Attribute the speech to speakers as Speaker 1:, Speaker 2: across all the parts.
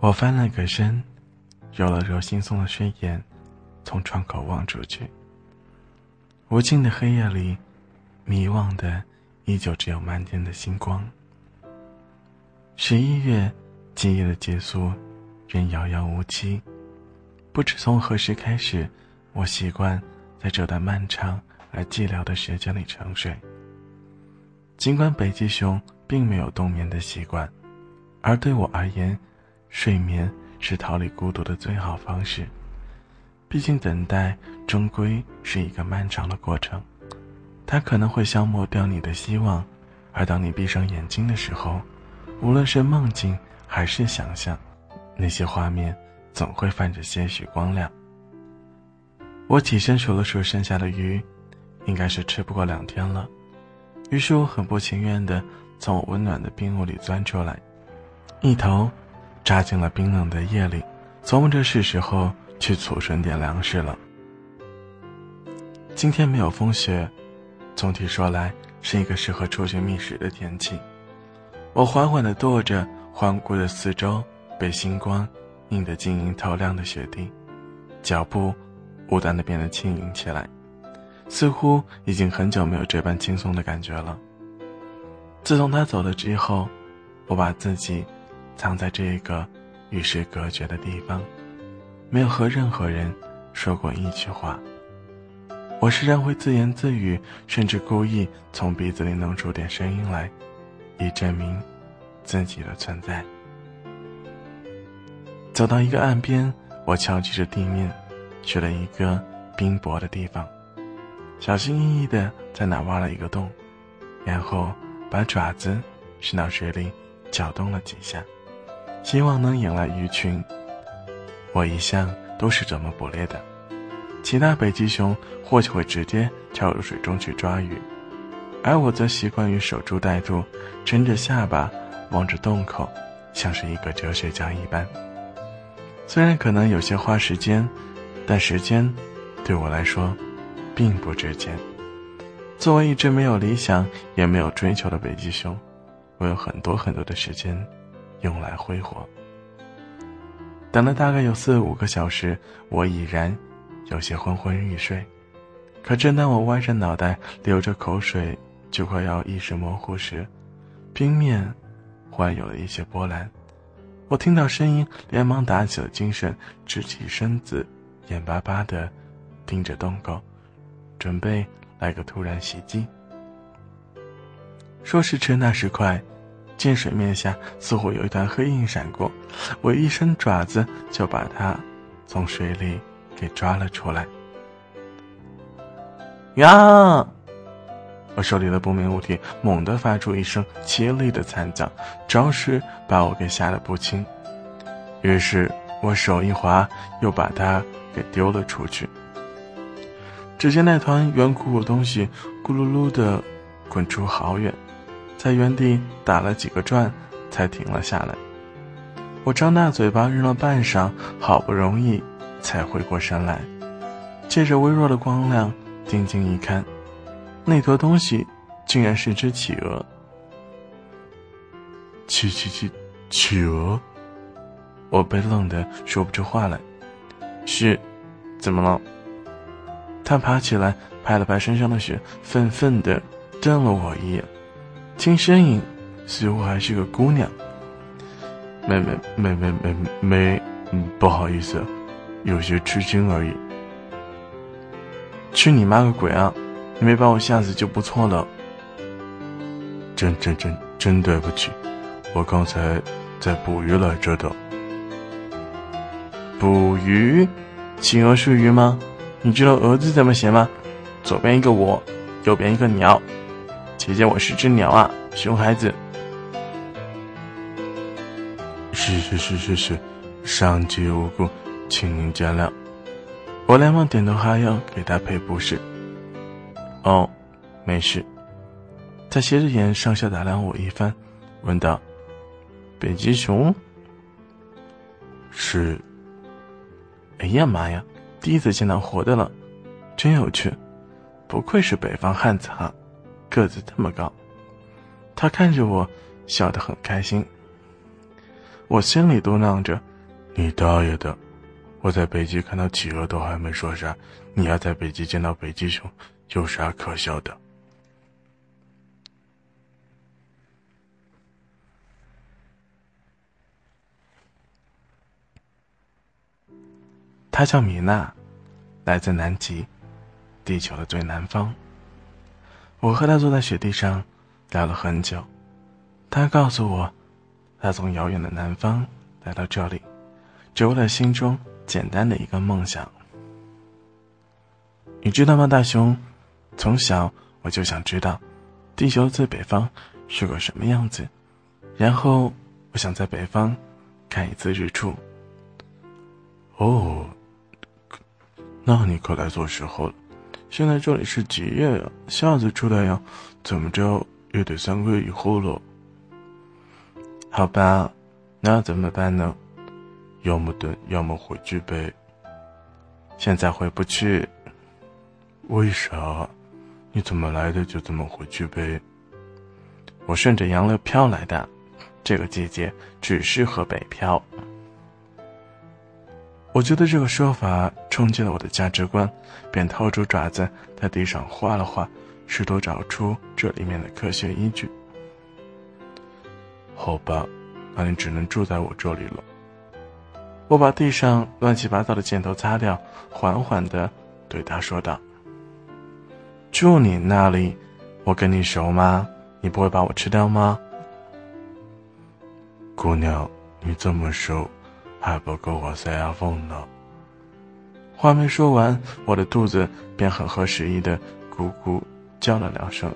Speaker 1: 我翻了个身，揉了揉惺忪的睡眼，从窗口望出去。无尽的黑夜里，迷惘的依旧只有漫天的星光。十一月，今夜的结束，仍遥遥无期。不知从何时开始，我习惯在这段漫长而寂寥的时间里沉睡。尽管北极熊并没有冬眠的习惯。而对我而言，睡眠是逃离孤独的最好方式。毕竟，等待终归是一个漫长的过程，它可能会消磨掉你的希望。而当你闭上眼睛的时候，无论是梦境还是想象，那些画面总会泛着些许光亮。我起身数了数剩下的鱼，应该是吃不过两天了。于是我很不情愿地从我温暖的冰屋里钻出来。一头扎进了冰冷的夜里，琢磨着是时候去储存点粮食了。今天没有风雪，总体说来是一个适合出去觅食的天气。我缓缓地踱着，环顾着四周被星光映得晶莹透亮的雪地，脚步无端地变得轻盈起来，似乎已经很久没有这般轻松的感觉了。自从他走了之后，我把自己。藏在这个与世隔绝的地方，没有和任何人说过一句话。我时常会自言自语，甚至故意从鼻子里弄出点声音来，以证明自己的存在。走到一个岸边，我敲击着地面，去了一个冰薄的地方，小心翼翼地在那挖了一个洞，然后把爪子伸到水里，搅动了几下。希望能引来鱼群。我一向都是这么捕猎的，其他北极熊或许会直接跳入水中去抓鱼，而我则习惯于守株待兔，撑着下巴望着洞口，像是一个哲学家一般。虽然可能有些花时间，但时间对我来说并不值钱。作为一只没有理想也没有追求的北极熊，我有很多很多的时间。用来挥霍。等了大概有四五个小时，我已然有些昏昏欲睡。可正当我歪着脑袋，流着口水，就快要意识模糊时，冰面忽然有了一些波澜。我听到声音，连忙打起了精神，直起身子，眼巴巴的盯着洞口，准备来个突然袭击。说时迟，那时快。见水面下似乎有一团黑影闪过，我一伸爪子就把它从水里给抓了出来。呀！我手里的不明物体猛地发出一声凄厉的惨叫，着实把我给吓得不轻。于是我手一滑，又把它给丢了出去。只见那团圆鼓鼓东西咕噜噜的滚出好远。在原地打了几个转，才停了下来。我张大嘴巴扔了半晌，好不容易才回过神来，借着微弱的光亮，定睛一看，那坨东西竟然是只企鹅。企企企企鹅！我被愣得说不出话来。是，怎么了？他爬起来，拍了拍身上的雪，愤愤地瞪了我一眼。听声音，似乎还是个姑娘。没没没没没没，不好意思，有些吃惊而已。去你妈个鬼啊！你没把我吓死就不错了。真真真真对不起，我刚才在捕鱼来着的。捕鱼？企鹅是鱼吗？你知道鹅”字怎么写吗？左边一个我，右边一个鸟。姐姐，我是只鸟啊，熊孩子。是是是是是，伤及无辜，请您见谅。我连忙点头哈腰，给他赔不是。哦，没事。他斜着眼上下打量我一番，问道：“北极熊？”是。哎呀妈呀，第一次见到活的了，真有趣，不愧是北方汉子哈。个子这么高，他看着我，笑得很开心。我心里嘟囔着：“你大爷的！我在北极看到企鹅都还没说啥，你要在北极见到北极熊，有啥可笑的？她叫米娜，来自南极，地球的最南方。我和他坐在雪地上，聊了很久。他告诉我，他从遥远的南方来到这里，只为了心中简单的一个梦想。你知道吗，大熊？从小我就想知道，地球最北方是个什么样子，然后我想在北方看一次日出。哦。那你可来错时候了，现在这里是几月呀？下次出来呀，怎么着也得三个月以后了。好吧，那怎么办呢？要么等，要么回去呗。现在回不去，为啥？你怎么来的就怎么回去呗。我顺着洋流飘来的，这个季节只适合北漂。我觉得这个说法冲击了我的价值观，便掏出爪子在地上画了画，试图找出这里面的科学依据。好吧，那你只能住在我这里了。我把地上乱七八糟的箭头擦掉，缓缓的对他说道：“住你那里？我跟你熟吗？你不会把我吃掉吗？”姑娘，你这么瘦。还不够我塞牙缝呢。话没说完，我的肚子便很合时宜的咕咕叫了两声。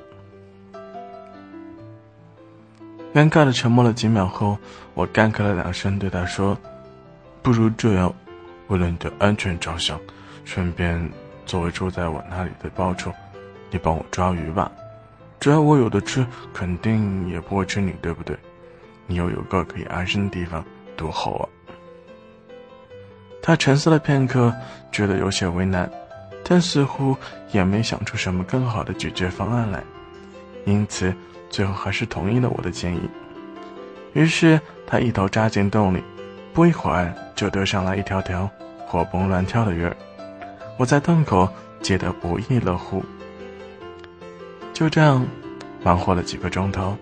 Speaker 1: 尴尬的沉默了几秒后，我干咳了两声，对他说：“不如这样，为了你的安全着想，顺便作为住在我那里的报酬，你帮我抓鱼吧。只要我有的吃，肯定也不会吃你，对不对？你又有个可以安身的地方，多好啊！”他沉思了片刻，觉得有些为难，但似乎也没想出什么更好的解决方案来，因此最后还是同意了我的建议。于是他一头扎进洞里，不一会儿就钓上来一条条活蹦乱跳的鱼儿。我在洞口接得不亦乐乎。就这样，忙活了几个钟头，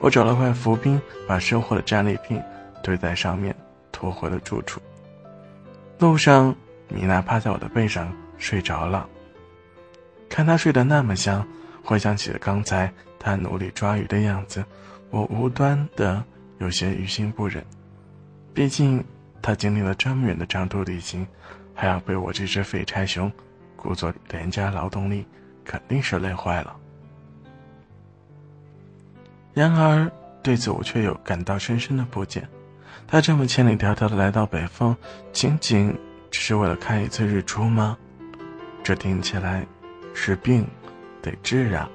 Speaker 1: 我找了块浮冰，把收获的战利品堆在上面，拖回了住处。路上，米娜趴在我的背上睡着了。看她睡得那么香，回想起了刚才她努力抓鱼的样子，我无端的有些于心不忍。毕竟她经历了这么远的长途旅行，还要被我这只废柴熊故作廉价劳动力，肯定是累坏了。然而，对此我却又感到深深的不解。他这么千里迢迢的来到北方，仅仅只是为了看一次日出吗？这听起来是病，得治啊！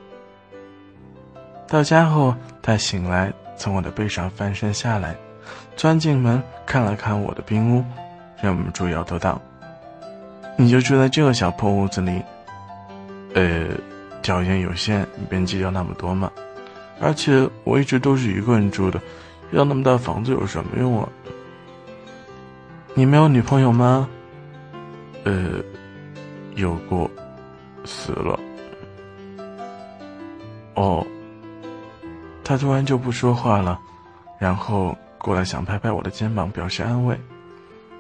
Speaker 1: 到家后，他醒来，从我的背上翻身下来，钻进门看了看我的冰屋，忍不住摇头道：“你就住在这个小破屋子里？呃，条件有限，你便计较那么多吗？而且我一直都是一个人住的。”要那么大房子有什么用啊？你没有女朋友吗？呃，有过，死了。哦，他突然就不说话了，然后过来想拍拍我的肩膀表示安慰，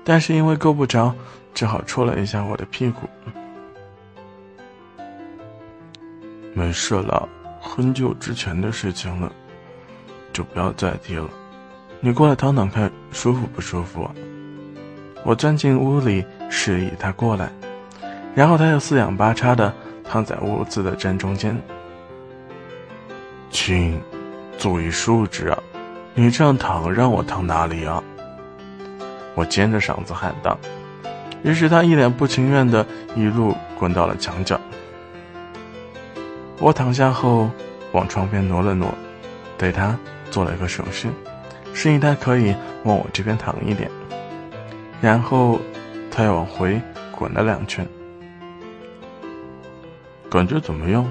Speaker 1: 但是因为够不着，只好戳了一下我的屁股。没事了，很久之前的事情了。就不要再提了，你过来躺躺看，舒服不舒服？我钻进屋里，示意他过来，然后他又四仰八叉的躺在屋子的正中间。亲，注意素质啊！你这样躺，让我躺哪里啊？我尖着嗓子喊道。于是他一脸不情愿的一路滚到了墙角。我躺下后，往床边挪了挪，对他。做了一个手势，示意他可以往我这边躺一点，然后他又往回滚了两圈。感觉怎么样？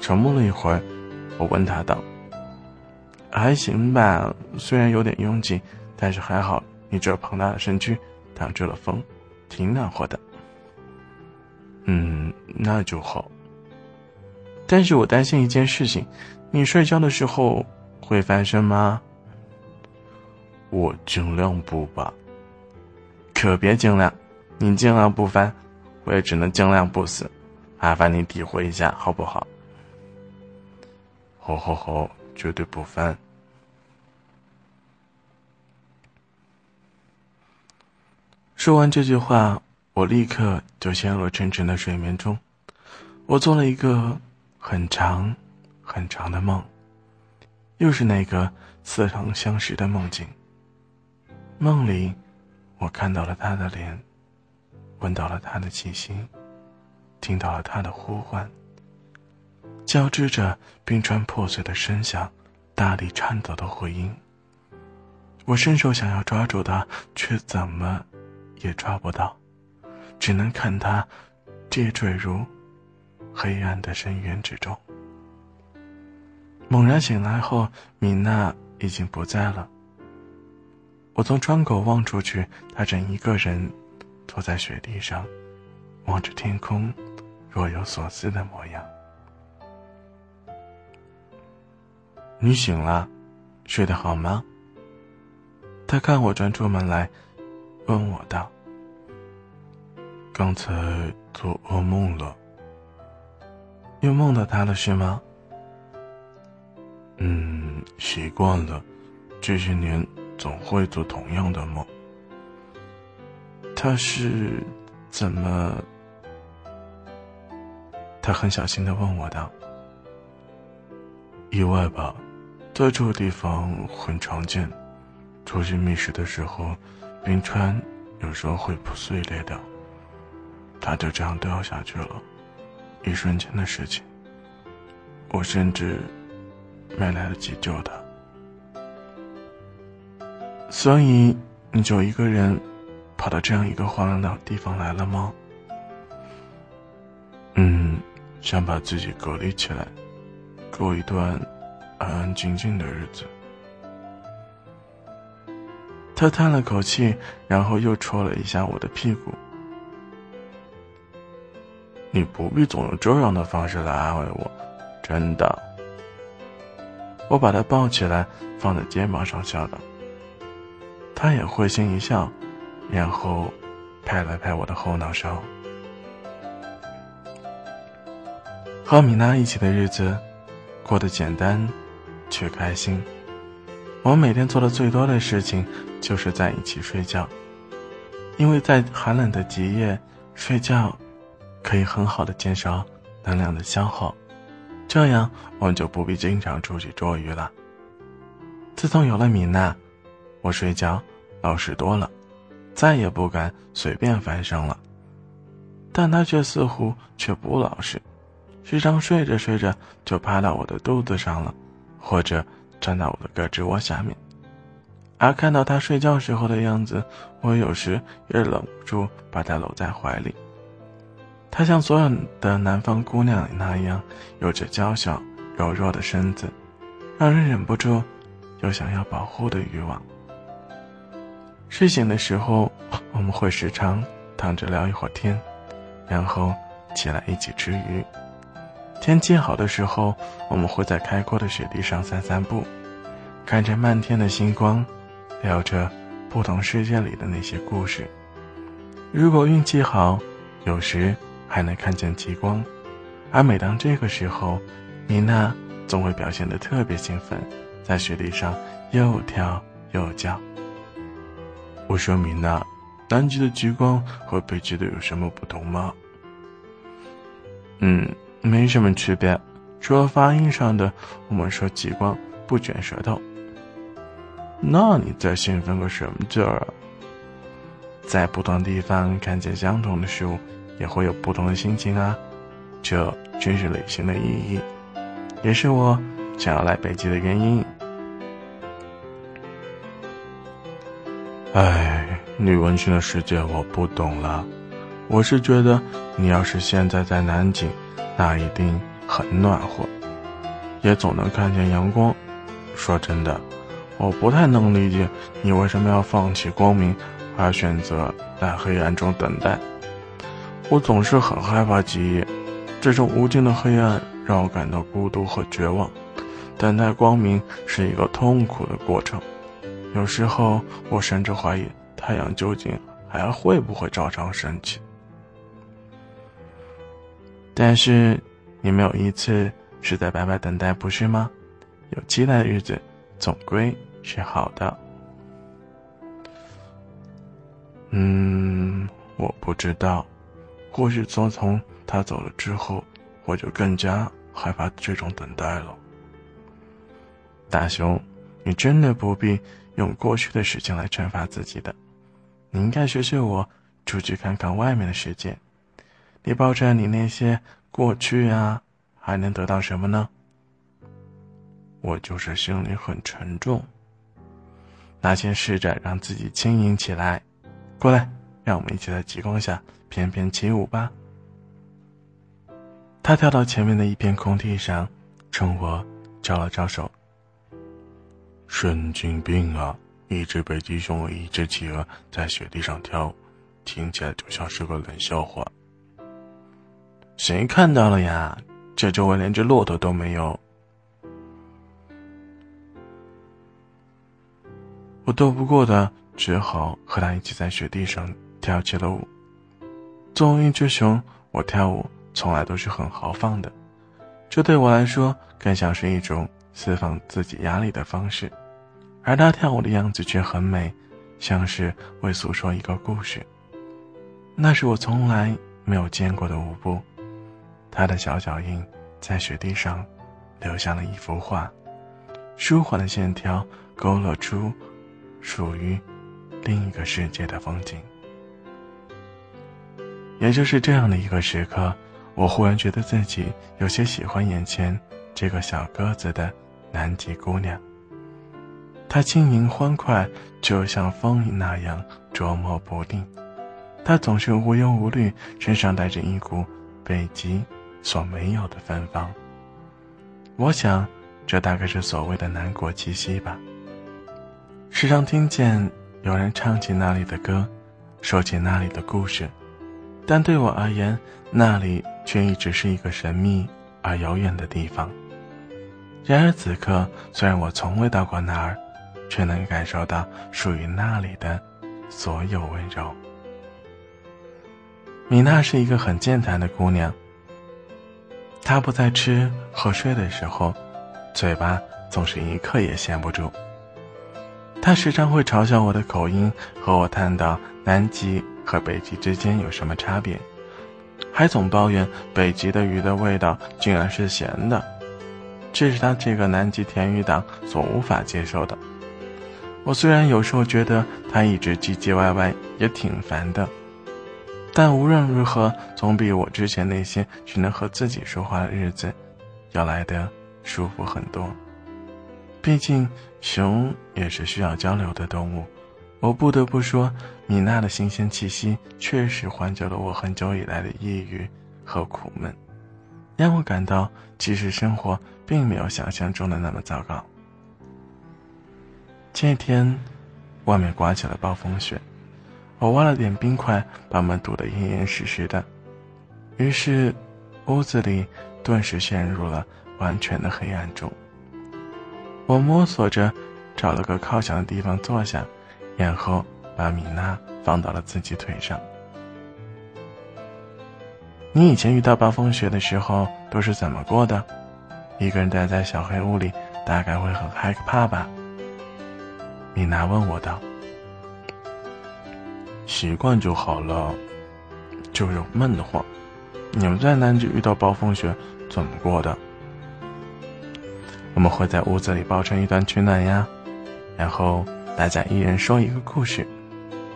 Speaker 1: 沉默了一会儿，我问他道：“还行吧，虽然有点拥挤，但是还好，你这庞大的身躯挡住了风，挺暖和的。嗯，那就好。但是我担心一件事情，你睡觉的时候会翻身吗？我尽量不吧。可别尽量，你尽量不翻，我也只能尽量不死。麻烦你体会一下，好不好？好好好，绝对不翻。说完这句话，我立刻就陷入了沉沉的睡眠中。我做了一个。很长，很长的梦，又是那个似曾相识的梦境。梦里，我看到了他的脸，闻到了他的气息，听到了他的呼唤。交织着冰川破碎的声响，大地颤抖的回音。我伸手想要抓住他，却怎么也抓不到，只能看他跌坠如。黑暗的深渊之中，猛然醒来后，米娜已经不在了。我从窗口望出去，她正一个人坐在雪地上，望着天空，若有所思的模样。你醒了，睡得好吗？他看我转出门来，问我道：“刚才做噩梦了。”又梦到他了是吗？嗯，习惯了，这些年总会做同样的梦。他是怎么？他很小心的问我道：“意外吧，在这个地方很常见。出去觅食的时候，冰川有时候会破碎裂掉，他就这样掉下去了。”一瞬间的事情，我甚至没来得及救他，所以你就一个人跑到这样一个荒凉的地方来了吗？嗯，想把自己隔离起来，过一段安安静静的日子。他叹了口气，然后又戳了一下我的屁股。你不必总用这样的方式来安慰我，真的。我把他抱起来，放在肩膀上，笑道。他也会心一笑，然后拍了拍我的后脑勺。和米娜一起的日子过得简单，却开心。我们每天做的最多的事情就是在一起睡觉，因为在寒冷的极夜睡觉。可以很好的减少能量的消耗，这样我就不必经常出去捉鱼了。自从有了米娜，我睡觉老实多了，再也不敢随便翻身了。但她却似乎却不老实，时常睡着睡着就趴到我的肚子上了，或者钻到我的胳肢窝下面。而看到她睡觉时候的样子，我有时也忍不住把她搂在怀里。她像所有的南方姑娘那样，有着娇小柔弱的身子，让人忍不住有想要保护的欲望。睡醒的时候，我们会时常躺着聊一会儿天，然后起来一起吃鱼。天气好的时候，我们会在开阔的雪地上散散步，看着漫天的星光，聊着不同世界里的那些故事。如果运气好，有时。还能看见极光，而每当这个时候，米娜总会表现得特别兴奋，在雪地上又跳又叫。我说：“米娜，南极的极光和北极的有什么不同吗？”“嗯，没什么区别，除了发音上的，我们说极光不卷舌头。”“那你在兴奋个什么劲儿啊？”“在不同地方看见相同的事物。”也会有不同的心情啊，这真是旅行的意义，也是我想要来北极的原因。哎，女文青的世界我不懂了，我是觉得你要是现在在南京，那一定很暖和，也总能看见阳光。说真的，我不太能理解你为什么要放弃光明，而选择在黑暗中等待。我总是很害怕极夜，这种无尽的黑暗让我感到孤独和绝望。等待光明是一个痛苦的过程，有时候我甚至怀疑太阳究竟还会不会照常升起。但是，你没有一次是在白白等待，不是吗？有期待的日子，总归是好的。嗯，我不知道。或许自从他走了之后，我就更加害怕这种等待了。大雄，你真的不必用过去的事情来惩罚自己的，你应该学学我，出去看看外面的世界。你抱着你那些过去啊，还能得到什么呢？我就是心里很沉重。那先试着让自己轻盈起来，过来。让我们一起在极光下翩翩起舞吧。他跳到前面的一片空地上，冲我招了招手。神经病啊！一只北极熊和一只企鹅在雪地上跳，听起来就像是个冷笑话。谁看到了呀？这周围连只骆驼都没有。我斗不过的，只好和他一起在雪地上。跳起了舞。作为一只熊，我跳舞从来都是很豪放的，这对我来说更像是一种释放自己压力的方式。而他跳舞的样子却很美，像是为诉说一个故事。那是我从来没有见过的舞步，他的小脚印在雪地上留下了一幅画，舒缓的线条勾勒出属于另一个世界的风景。也就是这样的一个时刻，我忽然觉得自己有些喜欢眼前这个小个子的南极姑娘。她轻盈欢快，就像风那样捉摸不定。她总是无忧无虑，身上带着一股北极所没有的芬芳。我想，这大概是所谓的南国气息吧。时常听见有人唱起那里的歌，说起那里的故事。但对我而言，那里却一直是一个神秘而遥远的地方。然而此刻，虽然我从未到过那儿，却能感受到属于那里的所有温柔。米娜是一个很健谈的姑娘。她不在吃和睡的时候，嘴巴总是一刻也闲不住。她时常会嘲笑我的口音，和我谈到南极。和北极之间有什么差别？还总抱怨北极的鱼的味道竟然是咸的，这是他这个南极甜鱼党所无法接受的。我虽然有时候觉得他一直唧唧歪歪，也挺烦的，但无论如何，总比我之前那些只能和自己说话的日子要来的舒服很多。毕竟，熊也是需要交流的动物。我不得不说，米娜的新鲜气息确实缓解了我很久以来的抑郁和苦闷，让我感到其实生活并没有想象中的那么糟糕。这天，外面刮起了暴风雪，我挖了点冰块，把门堵得严严实实的，于是，屋子里顿时陷入了完全的黑暗中。我摸索着找了个靠墙的地方坐下。然后把米娜放到了自己腿上。你以前遇到暴风雪的时候都是怎么过的？一个人待在小黑屋里，大概会很害怕吧？米娜问我道。习惯就好了，就是闷得慌。你们在南极遇到暴风雪怎么过的？我们会在屋子里抱成一团取暖呀，然后。大家一人说一个故事，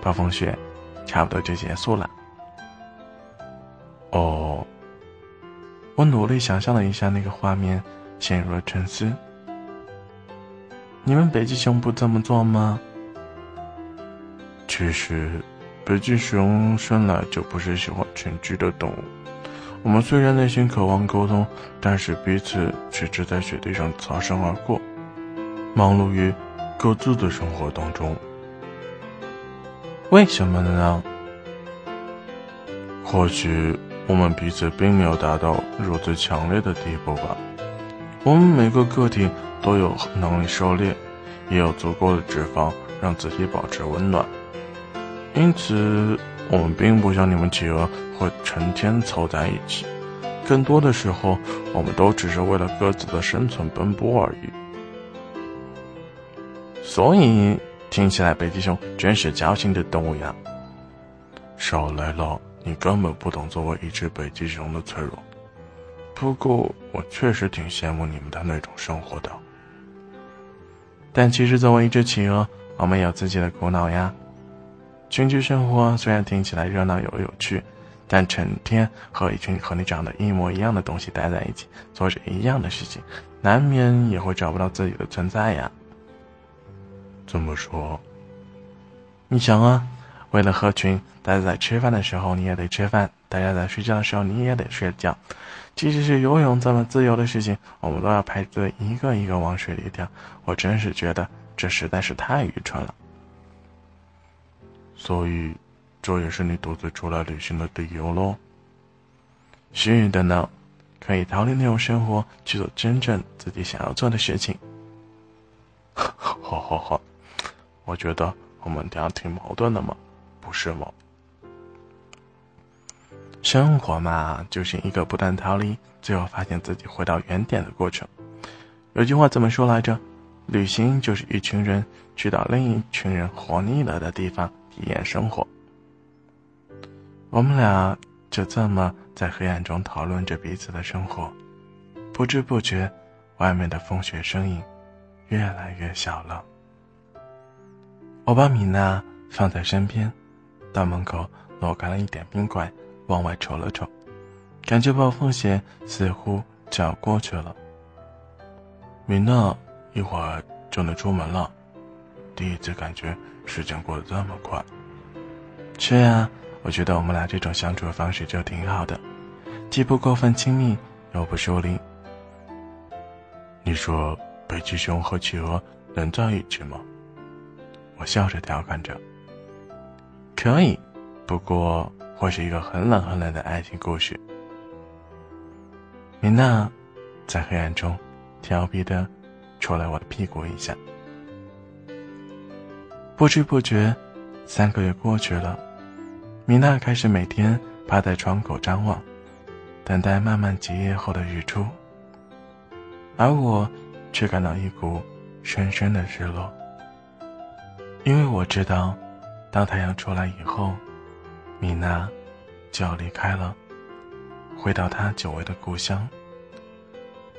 Speaker 1: 暴风雪差不多就结束了。哦，我努力想象了一下那个画面，陷入了沉思。你们北极熊不这么做吗？其实，北极熊生来就不是喜欢群居的动物。我们虽然内心渴望沟通，但是彼此却只在雪地上擦身而过，忙碌于。各自的生活当中。为什么呢？或许我们彼此并没有达到如此强烈的地步吧。我们每个个体都有能力狩猎，也有足够的脂肪让自己保持温暖。因此，我们并不像你们企鹅会成天凑在一起。更多的时候，我们都只是为了各自的生存奔波而已。所以，听起来北极熊真是矫情的动物呀。少来了，你根本不懂作为一只北极熊的脆弱。不过，我确实挺羡慕你们的那种生活的。但其实，作为一只企鹅，我们有自己的苦恼呀。群居生活虽然听起来热闹又有趣，但成天和一群和你长得一模一样的东西待在一起，做着一样的事情，难免也会找不到自己的存在呀。这么说？你想啊，为了合群，大家在吃饭的时候你也得吃饭；大家在睡觉的时候你也得睡觉。即使是游泳这么自由的事情，我们都要排队一个一个往水里跳。我真是觉得这实在是太愚蠢了。所以，这也是你独自出来旅行的理由喽。是的呢，可以逃离那种生活，去做真正自己想要做的事情。好好好，我觉得我们俩挺矛盾的嘛，不是吗？生活嘛，就是一个不断逃离，最后发现自己回到原点的过程。有句话怎么说来着？旅行就是一群人去到另一群人活腻了的地方。体验生活，我们俩就这么在黑暗中讨论着彼此的生活，不知不觉，外面的风雪声音越来越小了。我把米娜放在身边，到门口挪开了一点冰块，往外瞅了瞅，感觉暴风雪似乎就要过去了。米娜，一会儿就能出门了。第一次感觉时间过得这么快。是呀，我觉得我们俩这种相处的方式就挺好的，既不过分亲密，又不疏离。你说北极熊和企鹅能在一起吗？我笑着调侃着。可以，不过会是一个很冷很冷的爱情故事。米娜在黑暗中调皮的戳了我的屁股一下。不知不觉，三个月过去了，米娜开始每天趴在窗口张望，等待漫漫几夜后的日出。而我却感到一股深深的失落，因为我知道，当太阳出来以后，米娜就要离开了，回到她久违的故乡。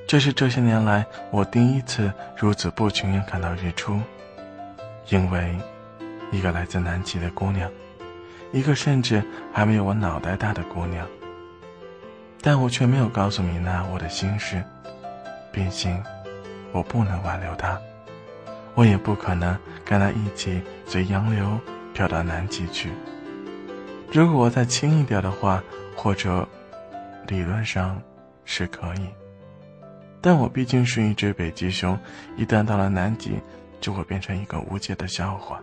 Speaker 1: 这是这些年来我第一次如此不情愿看到日出，因为。一个来自南极的姑娘，一个甚至还没有我脑袋大的姑娘。但我却没有告诉米娜我的心事，毕竟我不能挽留她，我也不可能跟他一起随洋流飘到南极去。如果我再轻一点的话，或者理论上是可以，但我毕竟是一只北极熊，一旦到了南极，就会变成一个无解的笑话。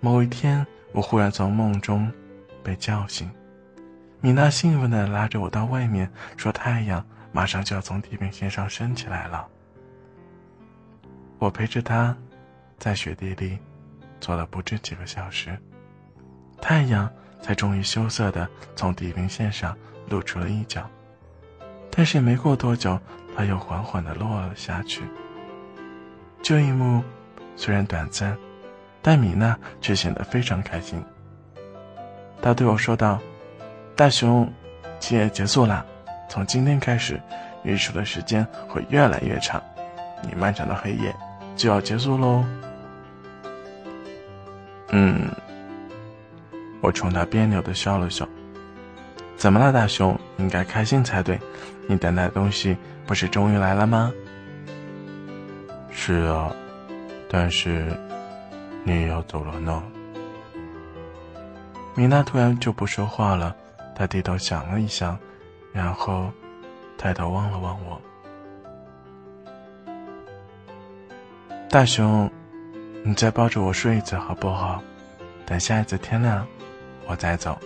Speaker 1: 某一天，我忽然从梦中被叫醒，米娜兴奋地拉着我到外面，说：“太阳马上就要从地平线上升起来了。”我陪着她，在雪地里坐了不止几个小时，太阳才终于羞涩地从地平线上露出了一角。但是没过多久，它又缓缓地落了下去。这一幕虽然短暂。但米娜却显得非常开心。她对我说道：“大熊，七夜结束了，从今天开始，日出的时间会越来越长，你漫长的黑夜就要结束喽。”嗯，我冲他别扭的笑了笑。怎么了，大熊？应该开心才对，你等待的东西不是终于来了吗？是啊，但是。你也要走了呢。米娜突然就不说话了，她低头想了一想，然后抬头望了望我。大熊，你再抱着我睡一次好不好？等下一次天亮，我再走。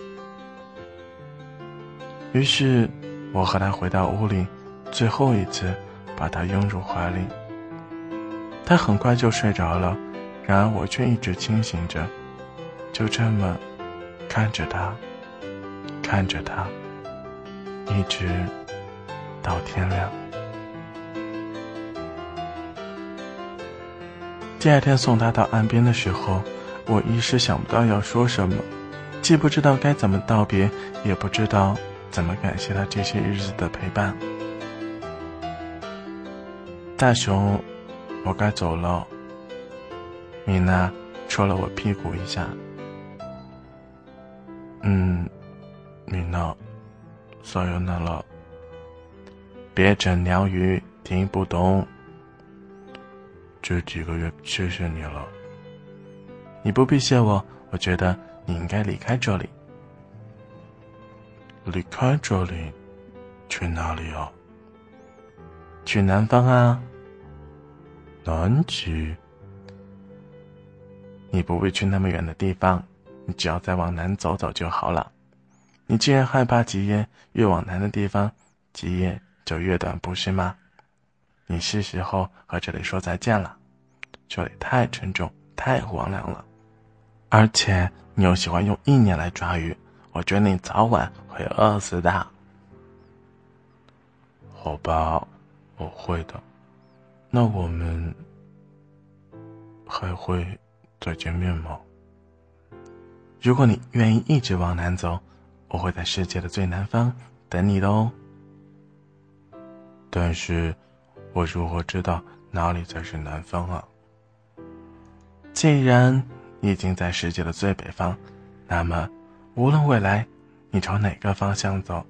Speaker 1: 于是，我和他回到屋里，最后一次把他拥入怀里。他很快就睡着了，然而我却一直清醒着，就这么看着他，看着他，一直到天亮。第二天送他到岸边的时候，我一时想不到要说什么，既不知道该怎么道别，也不知道怎么感谢他这些日子的陪伴。大熊，我该走了。米娜戳了我屁股一下。嗯，米娜，所有那了。别整鸟语，听不懂。这几个月谢谢你了。你不必谢我，我觉得你应该离开这里。离开这里，去哪里啊？去南方啊。南极。你不必去那么远的地方，你只要再往南走走就好了。你既然害怕极夜，越往南的地方，极夜就越短，不是吗？你是时候和这里说再见了，这里太沉重，太荒凉了，而且你又喜欢用意念来抓鱼，我觉得你早晚会饿死的。好吧，我会的。那我们还会再见面吗？如果你愿意一直往南走，我会在世界的最南方等你的哦。但是。我如何知道哪里才是南方啊？既然你已经在世界的最北方，那么无论未来你朝哪个方向走，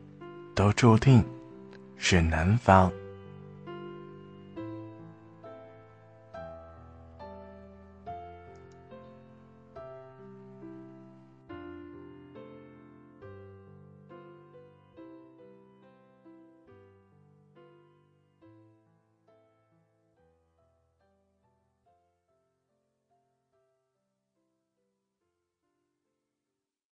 Speaker 1: 都注定是南方。